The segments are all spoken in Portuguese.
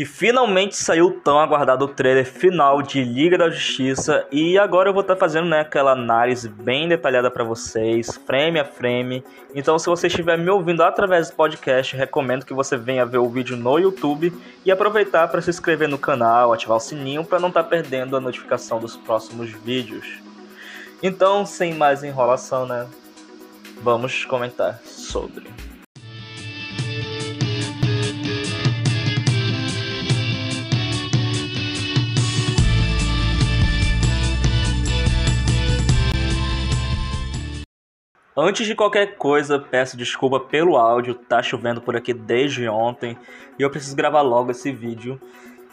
E finalmente saiu o tão aguardado trailer final de Liga da Justiça e agora eu vou estar tá fazendo né, aquela análise bem detalhada para vocês, frame a frame. Então se você estiver me ouvindo através do podcast, recomendo que você venha ver o vídeo no YouTube e aproveitar para se inscrever no canal, ativar o sininho para não estar tá perdendo a notificação dos próximos vídeos. Então, sem mais enrolação, né? Vamos comentar sobre. Antes de qualquer coisa, peço desculpa pelo áudio, tá chovendo por aqui desde ontem e eu preciso gravar logo esse vídeo.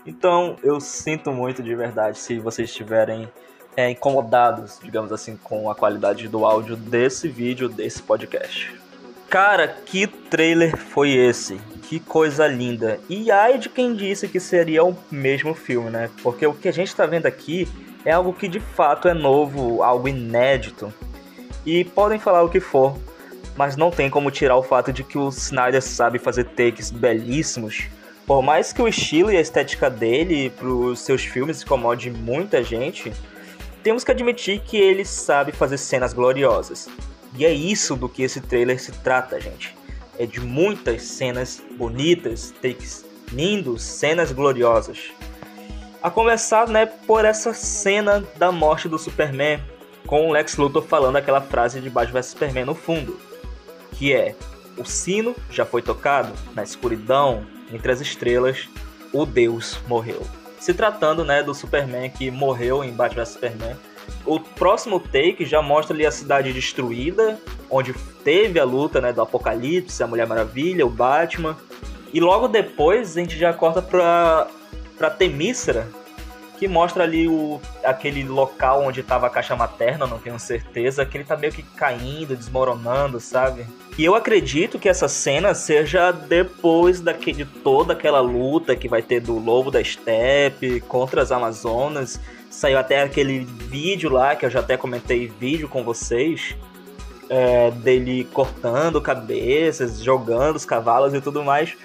Então eu sinto muito de verdade se vocês estiverem é, incomodados, digamos assim, com a qualidade do áudio desse vídeo, desse podcast. Cara, que trailer foi esse? Que coisa linda. E ai de quem disse que seria o mesmo filme, né? Porque o que a gente tá vendo aqui é algo que de fato é novo, algo inédito. E podem falar o que for, mas não tem como tirar o fato de que o Snyder sabe fazer takes belíssimos. Por mais que o estilo e a estética dele para os seus filmes incomode muita gente, temos que admitir que ele sabe fazer cenas gloriosas. E é isso do que esse trailer se trata, gente. É de muitas cenas bonitas, takes lindos, cenas gloriosas. A começar, né, por essa cena da morte do Superman, com o Lex Luthor falando aquela frase de Batman vs Superman no fundo, que é: o sino já foi tocado na escuridão, entre as estrelas, o Deus morreu. Se tratando, né, do Superman que morreu em Batman vs Superman, o próximo take já mostra ali a cidade destruída, onde teve a luta, né, do Apocalipse, a Mulher Maravilha, o Batman. E logo depois a gente já corta pra, pra Temícera, que mostra ali o, aquele local onde estava a caixa materna, não tenho certeza, que ele tá meio que caindo, desmoronando, sabe? E eu acredito que essa cena seja depois daquele, de toda aquela luta que vai ter do Lobo da Steppe contra as Amazonas. Saiu até aquele vídeo lá, que eu já até comentei vídeo com vocês, é, dele cortando cabeças, jogando os cavalos e tudo mais.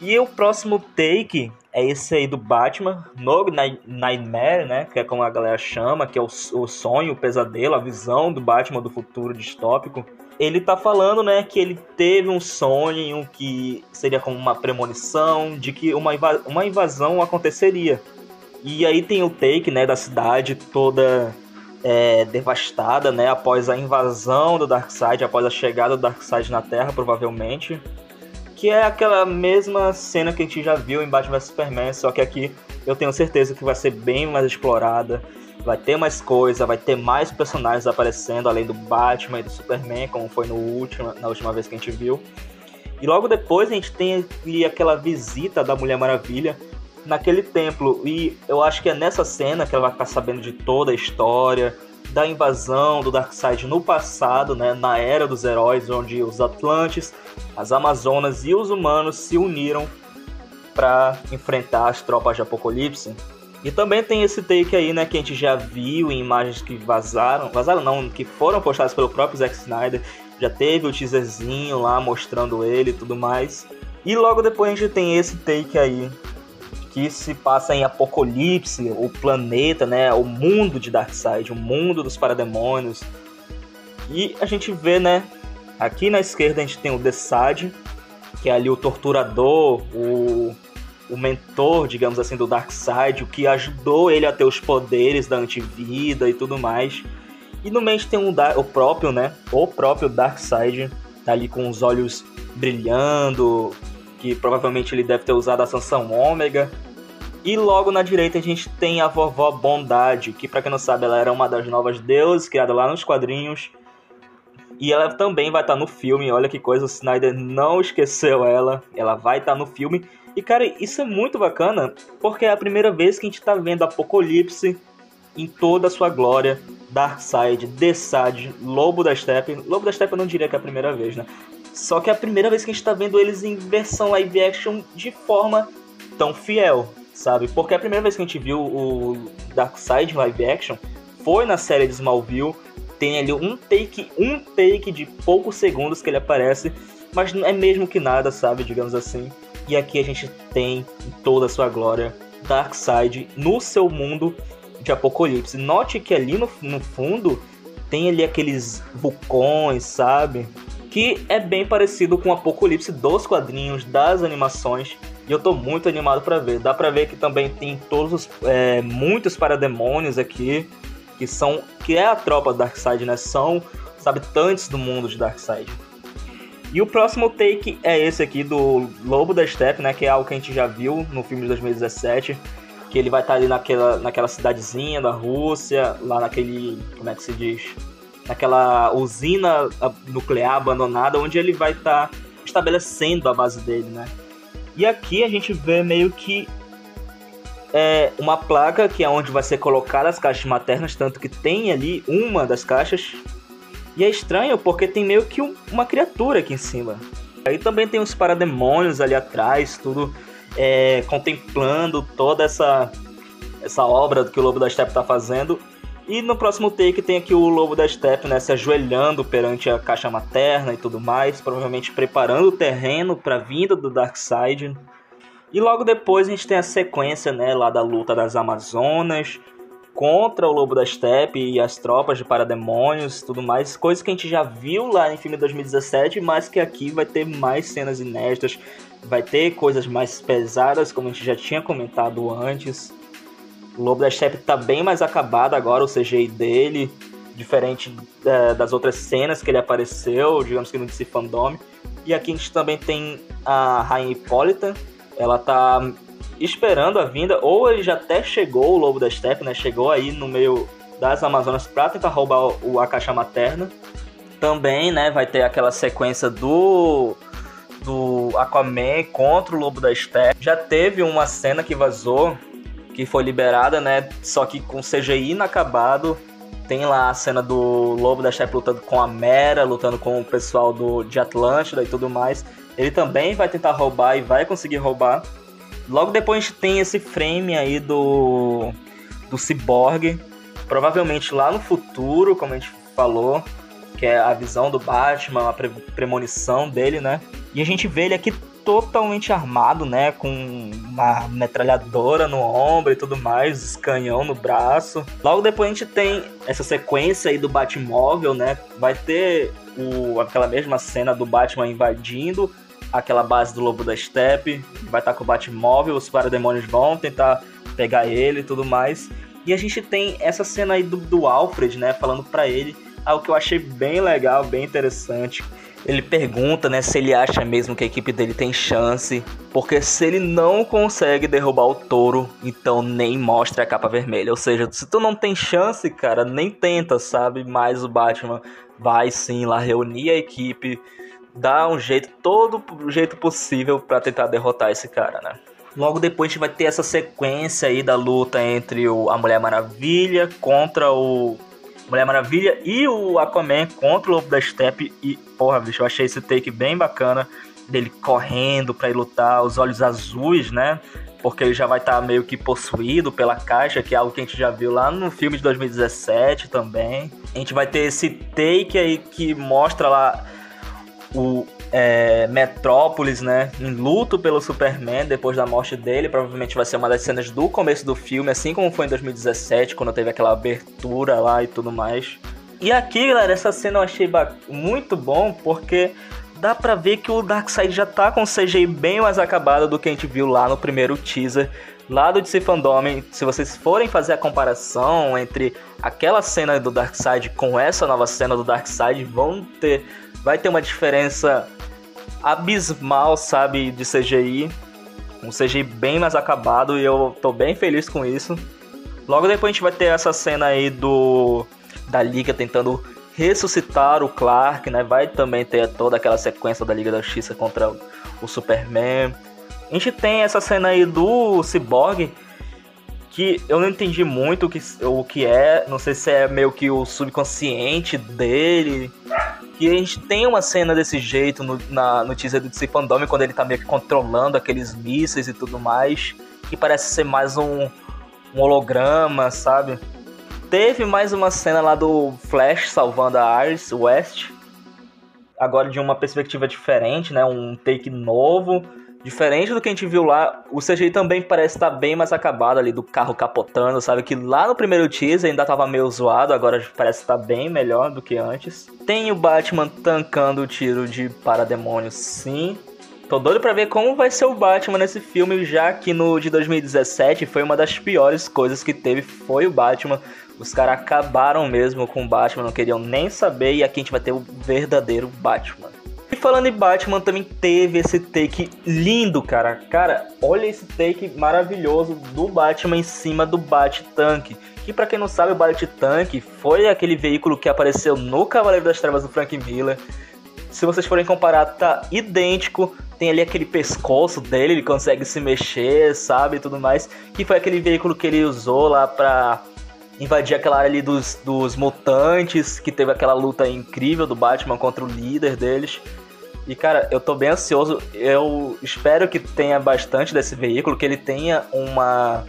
E o próximo take é esse aí do Batman, no Nightmare, né? Que é como a galera chama, que é o, o sonho, o pesadelo, a visão do Batman do futuro distópico. Ele tá falando, né, que ele teve um sonho que seria como uma premonição de que uma, uma invasão aconteceria. E aí tem o take, né, da cidade toda é, devastada, né, após a invasão do Darkseid, após a chegada do Darkseid na Terra, provavelmente que é aquela mesma cena que a gente já viu em Batman vs Superman, só que aqui eu tenho certeza que vai ser bem mais explorada, vai ter mais coisa, vai ter mais personagens aparecendo além do Batman e do Superman, como foi no último, na última vez que a gente viu. E logo depois a gente tem ali aquela visita da Mulher Maravilha naquele templo, e eu acho que é nessa cena que ela vai ficar sabendo de toda a história, da invasão do Darkseid no passado, né, na era dos heróis, onde os Atlantes, as Amazonas e os humanos se uniram para enfrentar as tropas de Apocalipse. E também tem esse take aí, né, que a gente já viu em imagens que vazaram, vazaram não, que foram postadas pelo próprio Zack Snyder. Já teve o teaserzinho lá mostrando ele e tudo mais. E logo depois a gente tem esse take aí que se passa em Apocalipse, o planeta, né, o mundo de Darkseid, o mundo dos parademônios. E a gente vê, né, aqui na esquerda a gente tem o Desad, que é ali o torturador, o, o mentor, digamos assim, do Darkseid, o que ajudou ele a ter os poderes da antivida e tudo mais. E no meio tem um, o próprio, né, o próprio Darkseid, tá ali com os olhos brilhando, que provavelmente ele deve ter usado a sanção ômega e logo na direita a gente tem a vovó Bondade, que para quem não sabe, ela era uma das novas deuses criada lá nos quadrinhos. E ela também vai estar tá no filme, olha que coisa, o Snyder não esqueceu ela, ela vai estar tá no filme. E cara, isso é muito bacana, porque é a primeira vez que a gente está vendo Apocalipse em toda a sua glória, Darkseid, Desad, Lobo da Steppe. Lobo da Steppe eu não diria que é a primeira vez, né? Só que é a primeira vez que a gente está vendo eles em versão live action de forma tão fiel sabe? Porque a primeira vez que a gente viu o Darkseid live action foi na série de Smallville. Tem ali um take, um take de poucos segundos que ele aparece, mas não é mesmo que nada, sabe? Digamos assim. E aqui a gente tem toda a sua glória Darkseid no seu mundo de Apocalipse. Note que ali no, no fundo tem ali aqueles vulcões, sabe? Que é bem parecido com o Apocalipse dos quadrinhos, das animações. E eu tô muito animado para ver. Dá pra ver que também tem todos os, é, muitos parademônios aqui, que são que é a tropa do Darkseid, né? São os habitantes do mundo de Darkseid. E o próximo take é esse aqui do Lobo da Steppe, né? Que é algo que a gente já viu no filme de 2017. Que ele vai estar ali naquela, naquela cidadezinha da Rússia, lá naquele. Como é que se diz? Naquela usina nuclear abandonada, onde ele vai estar estabelecendo a base dele, né? E aqui a gente vê meio que é uma placa que é onde vai ser colocada as caixas maternas, tanto que tem ali uma das caixas e é estranho porque tem meio que um, uma criatura aqui em cima. Aí também tem os parademônios ali atrás, tudo é, contemplando toda essa, essa obra que o Lobo da Steppe está fazendo. E no próximo take tem aqui o Lobo da Steppe, né, se ajoelhando perante a caixa materna e tudo mais, provavelmente preparando o terreno para a vinda do Darkseid. E logo depois a gente tem a sequência, né, lá da luta das Amazonas, contra o Lobo da Steppe e as tropas de parademônios tudo mais, coisas que a gente já viu lá em filme 2017, mas que aqui vai ter mais cenas inéditas, vai ter coisas mais pesadas, como a gente já tinha comentado antes. O Lobo da Steppe tá bem mais acabado agora, o CGI dele, diferente é, das outras cenas que ele apareceu, digamos que no DC Fandom. E aqui a gente também tem a Rainha Hipólita, ela tá esperando a vinda, ou ele já até chegou, o Lobo da Steppe, né? Chegou aí no meio das Amazonas pra tentar roubar o, a caixa materna. Também, né, vai ter aquela sequência do do Aquaman contra o Lobo da Steppe. Já teve uma cena que vazou, que foi liberada, né, só que com CGI inacabado. Tem lá a cena do Lobo da Steppe lutando com a Mera, lutando com o pessoal do, de Atlântida e tudo mais. Ele também vai tentar roubar e vai conseguir roubar. Logo depois a gente tem esse frame aí do, do Cyborg, provavelmente lá no futuro, como a gente falou, que é a visão do Batman, a pre premonição dele, né? E a gente vê ele aqui totalmente armado, né? Com uma metralhadora no ombro e tudo mais, canhão no braço. Logo depois a gente tem essa sequência aí do Batmóvel, né? Vai ter o, aquela mesma cena do Batman invadindo aquela base do Lobo da Steppe, vai estar com o Batmóvel, os parademônios vão tentar pegar ele e tudo mais. E a gente tem essa cena aí do, do Alfred, né, falando para ele algo que eu achei bem legal, bem interessante. Ele pergunta, né, se ele acha mesmo que a equipe dele tem chance, porque se ele não consegue derrubar o touro, então nem mostra a capa vermelha. Ou seja, se tu não tem chance, cara, nem tenta, sabe? Mas o Batman vai sim lá reunir a equipe, dar um jeito, todo jeito possível para tentar derrotar esse cara, né? Logo depois a gente vai ter essa sequência aí da luta entre o, a Mulher Maravilha contra o Mulher Maravilha e o Aquaman contra o Lobo da Steppe e porra, bicho, eu achei esse take bem bacana dele correndo para ir lutar, os olhos azuis, né? Porque ele já vai estar tá meio que possuído pela caixa, que é algo que a gente já viu lá no filme de 2017 também. A gente vai ter esse take aí que mostra lá o é, Metrópolis, né, em luto pelo Superman depois da morte dele. Provavelmente vai ser uma das cenas do começo do filme, assim como foi em 2017, quando teve aquela abertura lá e tudo mais. E aqui, galera, essa cena eu achei muito bom porque dá pra ver que o Darkseid já tá com CGI bem mais acabado do que a gente viu lá no primeiro teaser lá do DC Fandom. Se vocês forem fazer a comparação entre aquela cena do Darkseid com essa nova cena do Darkseid, vão ter vai ter uma diferença abismal, sabe, de CGI. Um CGI bem mais acabado e eu tô bem feliz com isso. Logo depois a gente vai ter essa cena aí do da Liga tentando ressuscitar o Clark, né? Vai também ter toda aquela sequência da Liga da Justiça contra o Superman. A gente tem essa cena aí do Cyborg que eu não entendi muito o que, o que é, não sei se é meio que o subconsciente dele, que a gente tem uma cena desse jeito no, na, no teaser do DC quando ele tá meio que controlando aqueles mísseis e tudo mais, que parece ser mais um, um holograma, sabe? Teve mais uma cena lá do Flash salvando a Iris West, agora de uma perspectiva diferente, né? Um take novo, Diferente do que a gente viu lá, o CGI também parece estar bem mais acabado ali, do carro capotando, sabe? Que lá no primeiro teaser ainda tava meio zoado, agora parece estar bem melhor do que antes. Tem o Batman tancando o tiro de parademônio, sim. Tô doido pra ver como vai ser o Batman nesse filme, já que no de 2017 foi uma das piores coisas que teve, foi o Batman. Os caras acabaram mesmo com o Batman, não queriam nem saber, e aqui a gente vai ter o verdadeiro Batman. Falando em Batman, também teve esse take lindo, cara. Cara, olha esse take maravilhoso do Batman em cima do Bat-Tank. Que para quem não sabe, o Bat-Tank foi aquele veículo que apareceu no Cavaleiro das Trevas do Frank Miller. Se vocês forem comparar, tá idêntico. Tem ali aquele pescoço dele, ele consegue se mexer, sabe, e tudo mais. Que foi aquele veículo que ele usou lá pra invadir aquela área ali dos, dos mutantes, que teve aquela luta incrível do Batman contra o líder deles. E cara, eu tô bem ansioso. Eu espero que tenha bastante desse veículo, que ele tenha uma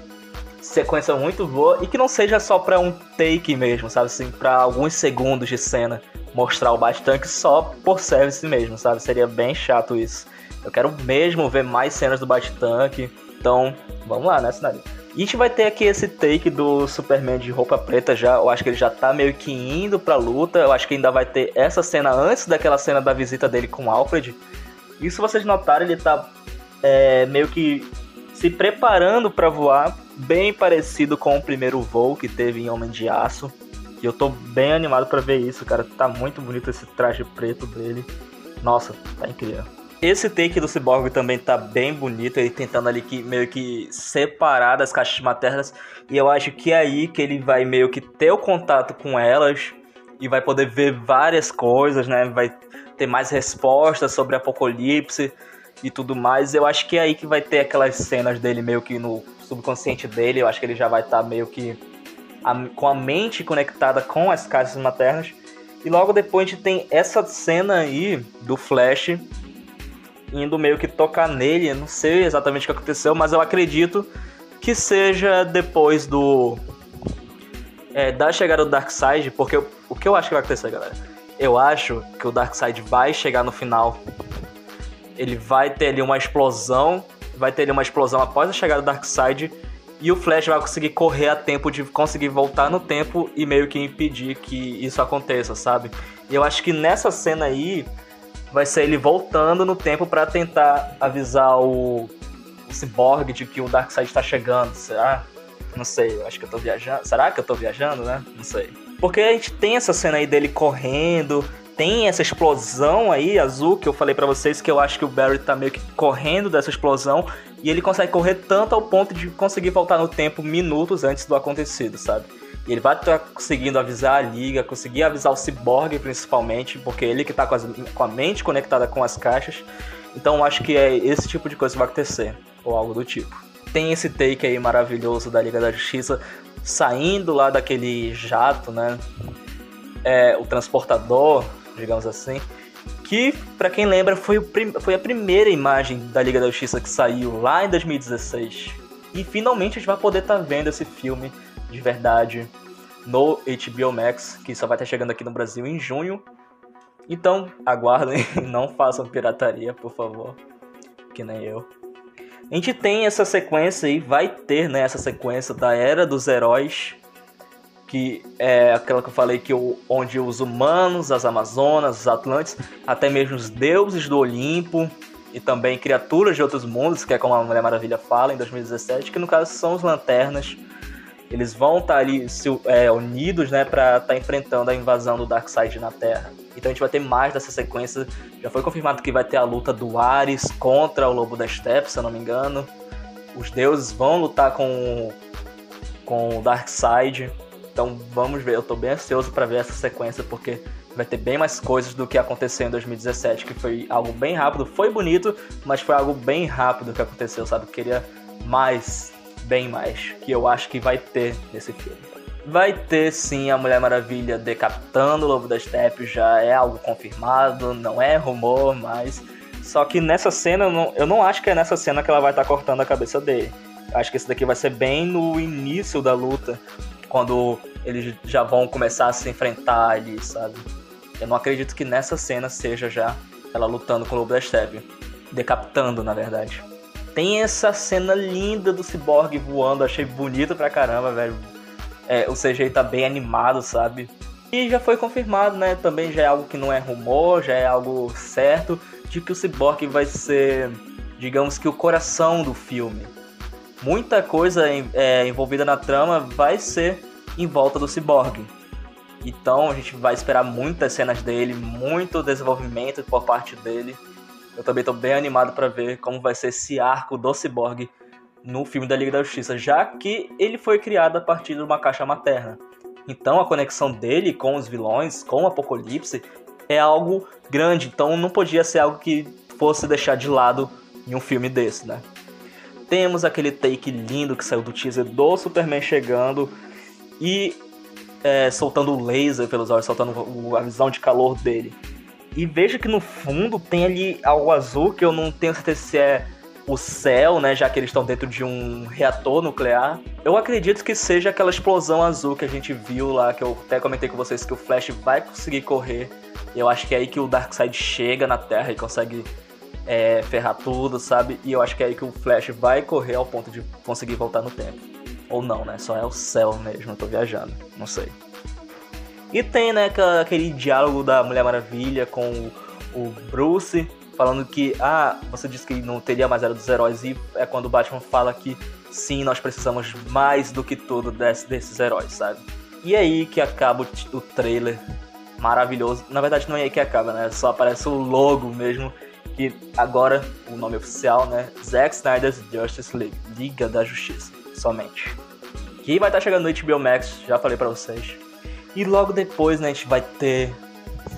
sequência muito boa e que não seja só para um take mesmo, sabe assim, para alguns segundos de cena mostrar o Bat-Tank só por service mesmo, sabe? Seria bem chato isso. Eu quero mesmo ver mais cenas do Bat-Tank. Então, vamos lá, né, cenário? E a gente vai ter aqui esse take do Superman de roupa preta já. Eu acho que ele já tá meio que indo pra luta. Eu acho que ainda vai ter essa cena antes daquela cena da visita dele com Alfred. E se vocês notarem, ele tá é, meio que se preparando para voar, bem parecido com o primeiro voo que teve em Homem de Aço. E eu tô bem animado para ver isso, cara. Tá muito bonito esse traje preto dele. Nossa, tá incrível. Esse take do Cyborg também tá bem bonito, ele tentando ali que meio que separar das caixas maternas. E eu acho que é aí que ele vai meio que ter o contato com elas e vai poder ver várias coisas, né? Vai ter mais respostas sobre Apocalipse e tudo mais. Eu acho que é aí que vai ter aquelas cenas dele meio que no subconsciente dele. Eu acho que ele já vai estar tá meio que a, com a mente conectada com as caixas maternas. E logo depois a gente tem essa cena aí do Flash indo meio que tocar nele. Eu não sei exatamente o que aconteceu, mas eu acredito que seja depois do. É, da chegada do Darkseid, porque eu, o que eu acho que vai acontecer, galera? Eu acho que o Darkseid vai chegar no final. Ele vai ter ali uma explosão. Vai ter ali uma explosão após a chegada do Darkseid. E o Flash vai conseguir correr a tempo de conseguir voltar no tempo e meio que impedir que isso aconteça, sabe? E eu acho que nessa cena aí vai ser ele voltando no tempo para tentar avisar o, o Cyborg de que o Darkseid está chegando. Será? Não sei, eu acho que eu tô viajando. Será que eu tô viajando, né? Não sei. Porque a gente tem essa cena aí dele correndo, tem essa explosão aí azul que eu falei para vocês que eu acho que o Barry tá meio que correndo dessa explosão e ele consegue correr tanto ao ponto de conseguir voltar no tempo minutos antes do acontecido, sabe? E ele vai estar tá conseguindo avisar a liga, conseguir avisar o Cyborg principalmente, porque é ele que está com, com, a mente conectada com as caixas. Então acho que é esse tipo de coisa que vai acontecer, ou algo do tipo. Tem esse take aí maravilhoso da Liga da Justiça saindo lá daquele jato, né? É, o transportador, digamos assim. Que, para quem lembra, foi, foi a primeira imagem da Liga da Justiça que saiu lá em 2016. E finalmente a gente vai poder estar tá vendo esse filme de verdade no HBO Max, que só vai estar chegando aqui no Brasil em junho. Então, aguardem, não façam pirataria, por favor, que nem eu. A gente tem essa sequência aí, vai ter né, essa sequência da Era dos Heróis, que é aquela que eu falei que o, onde os humanos, as Amazonas, os Atlantes, até mesmo os deuses do Olimpo e também criaturas de outros mundos, que é como a Mulher Maravilha fala em 2017, que no caso são os Lanternas, eles vão estar tá ali se, é, unidos, né, para estar tá enfrentando a invasão do Darkseid na Terra. Então a gente vai ter mais dessa sequência. Já foi confirmado que vai ter a luta do Ares contra o Lobo da Steppe, se eu não me engano. Os deuses vão lutar com, com o Darkseid. Então vamos ver, eu tô bem ansioso para ver essa sequência, porque vai ter bem mais coisas do que aconteceu em 2017, que foi algo bem rápido. Foi bonito, mas foi algo bem rápido que aconteceu, sabe? Eu queria mais bem mais, que eu acho que vai ter nesse filme. Vai ter sim a Mulher Maravilha decapitando o Lobo da Steppe, já é algo confirmado, não é rumor, mas. Só que nessa cena, eu não, eu não acho que é nessa cena que ela vai estar tá cortando a cabeça dele. Acho que esse daqui vai ser bem no início da luta, quando eles já vão começar a se enfrentar ali, sabe? Eu não acredito que nessa cena seja já ela lutando com o Lobo da Steppe. decapitando, na verdade. Tem essa cena linda do Cyborg voando, achei bonito pra caramba, velho. É, o CGI tá bem animado, sabe? E já foi confirmado, né? Também já é algo que não é rumor, já é algo certo, de que o Cyborg vai ser, digamos que, o coração do filme. Muita coisa é, envolvida na trama vai ser em volta do Cyborg. Então a gente vai esperar muitas cenas dele, muito desenvolvimento por parte dele. Eu também estou bem animado para ver como vai ser esse arco do Cyborg no filme da Liga da Justiça, já que ele foi criado a partir de uma caixa materna. Então a conexão dele com os vilões, com o Apocalipse, é algo grande. Então não podia ser algo que fosse deixar de lado em um filme desse, né? Temos aquele take lindo que saiu do teaser do Superman chegando e é, soltando o laser pelos olhos, soltando a visão de calor dele. E veja que no fundo tem ali algo azul que eu não tenho certeza se é o céu, né? Já que eles estão dentro de um reator nuclear. Eu acredito que seja aquela explosão azul que a gente viu lá, que eu até comentei com vocês que o Flash vai conseguir correr. Eu acho que é aí que o Darkseid chega na Terra e consegue é, ferrar tudo, sabe? E eu acho que é aí que o Flash vai correr ao ponto de conseguir voltar no tempo. Ou não, né? Só é o céu mesmo, eu tô viajando. Não sei. E tem, né, aquele diálogo da Mulher Maravilha com o Bruce, falando que, ah, você disse que não teria mais era dos heróis, e é quando o Batman fala que sim, nós precisamos mais do que tudo desse, desses heróis, sabe? E é aí que acaba o, o trailer maravilhoso. Na verdade, não é aí que acaba, né? Só aparece o logo mesmo, que agora, o nome oficial, né? Zack Snyder's Justice League, Liga da Justiça, somente. Que vai estar chegando no HBO Max, já falei para vocês. E logo depois, né, a gente vai ter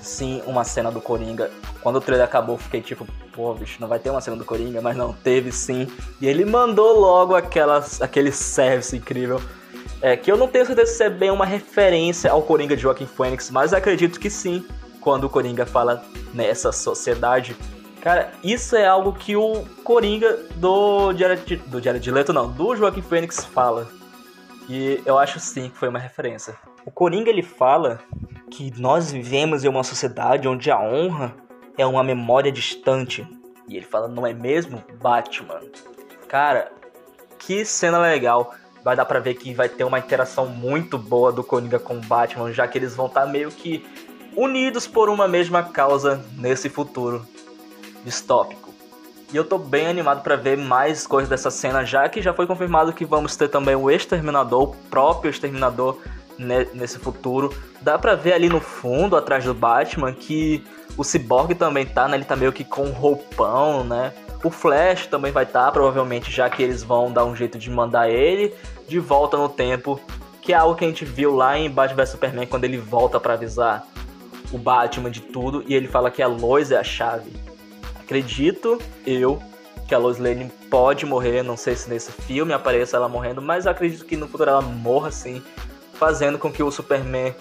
sim uma cena do Coringa. Quando o trailer acabou, fiquei tipo, pô, bicho, não vai ter uma cena do Coringa, mas não, teve sim. E ele mandou logo aquelas, aquele service incrível. É, que eu não tenho certeza se é bem uma referência ao Coringa de Joaquim Phoenix, mas acredito que sim, quando o Coringa fala nessa sociedade. Cara, isso é algo que o Coringa do Jared, do Jared Leto, não, do Joaquim Phoenix fala. E eu acho sim que foi uma referência. O Coringa ele fala que nós vivemos em uma sociedade onde a honra é uma memória distante. E ele fala, não é mesmo, Batman? Cara, que cena legal. Vai dar pra ver que vai ter uma interação muito boa do Coringa com o Batman, já que eles vão estar tá meio que unidos por uma mesma causa nesse futuro distópico. E eu tô bem animado para ver mais coisas dessa cena, já que já foi confirmado que vamos ter também o Exterminador, o próprio Exterminador nesse futuro. Dá pra ver ali no fundo, atrás do Batman, que o Cyborg também tá, né? Ele tá meio que com roupão, né? O Flash também vai estar, tá, provavelmente, já que eles vão dar um jeito de mandar ele de volta no tempo, que é algo que a gente viu lá em Batman vs Superman quando ele volta para avisar o Batman de tudo e ele fala que a Lois é a chave. Acredito eu que a Lois Lane pode morrer, não sei se nesse filme apareça ela morrendo, mas acredito que no futuro ela morra sim fazendo com que o Superman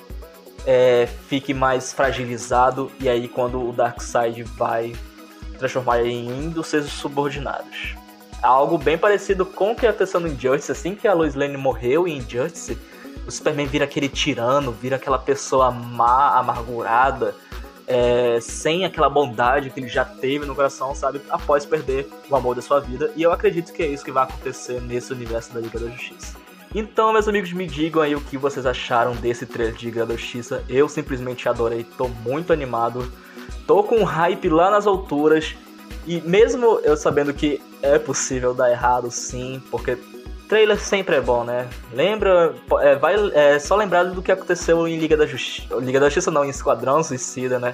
é, fique mais fragilizado e aí quando o Darkseid vai transformar ele em um dos seus subordinados. Algo bem parecido com o que aconteceu no Injustice, assim que a Lois Lane morreu em Injustice, o Superman vira aquele tirano, vira aquela pessoa má, amargurada, é, sem aquela bondade que ele já teve no coração, sabe? Após perder o amor da sua vida. E eu acredito que é isso que vai acontecer nesse universo da Liga da Justiça. Então, meus amigos, me digam aí o que vocês acharam desse trailer de Liga da Justiça. Eu simplesmente adorei, tô muito animado. Tô com um hype lá nas alturas. E mesmo eu sabendo que é possível dar errado, sim, porque trailer sempre é bom, né? Lembra, é, vai, é só lembrar do que aconteceu em Liga da Justiça, Liga da Justiça não, em Esquadrão Suicida, né?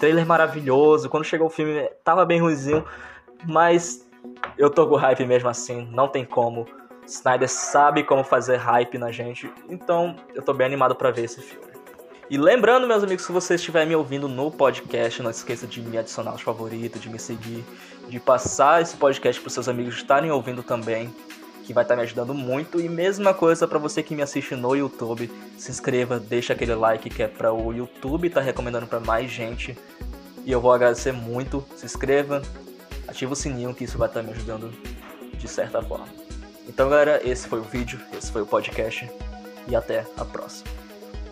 Trailer maravilhoso, quando chegou o filme tava bem ruimzinho, mas eu tô com hype mesmo assim, não tem como. Snyder sabe como fazer hype na gente, então eu tô bem animado para ver esse filme. E lembrando, meus amigos, se você estiver me ouvindo no podcast, não esqueça de me adicionar aos favoritos, de me seguir, de passar esse podcast para seus amigos estarem ouvindo também, que vai estar me ajudando muito. E mesma coisa para você que me assiste no YouTube, se inscreva, deixa aquele like que é para o YouTube tá recomendando para mais gente. E eu vou agradecer muito. Se inscreva, ativa o sininho que isso vai estar me ajudando de certa forma. Então, galera, esse foi o vídeo, esse foi o podcast e até a próxima.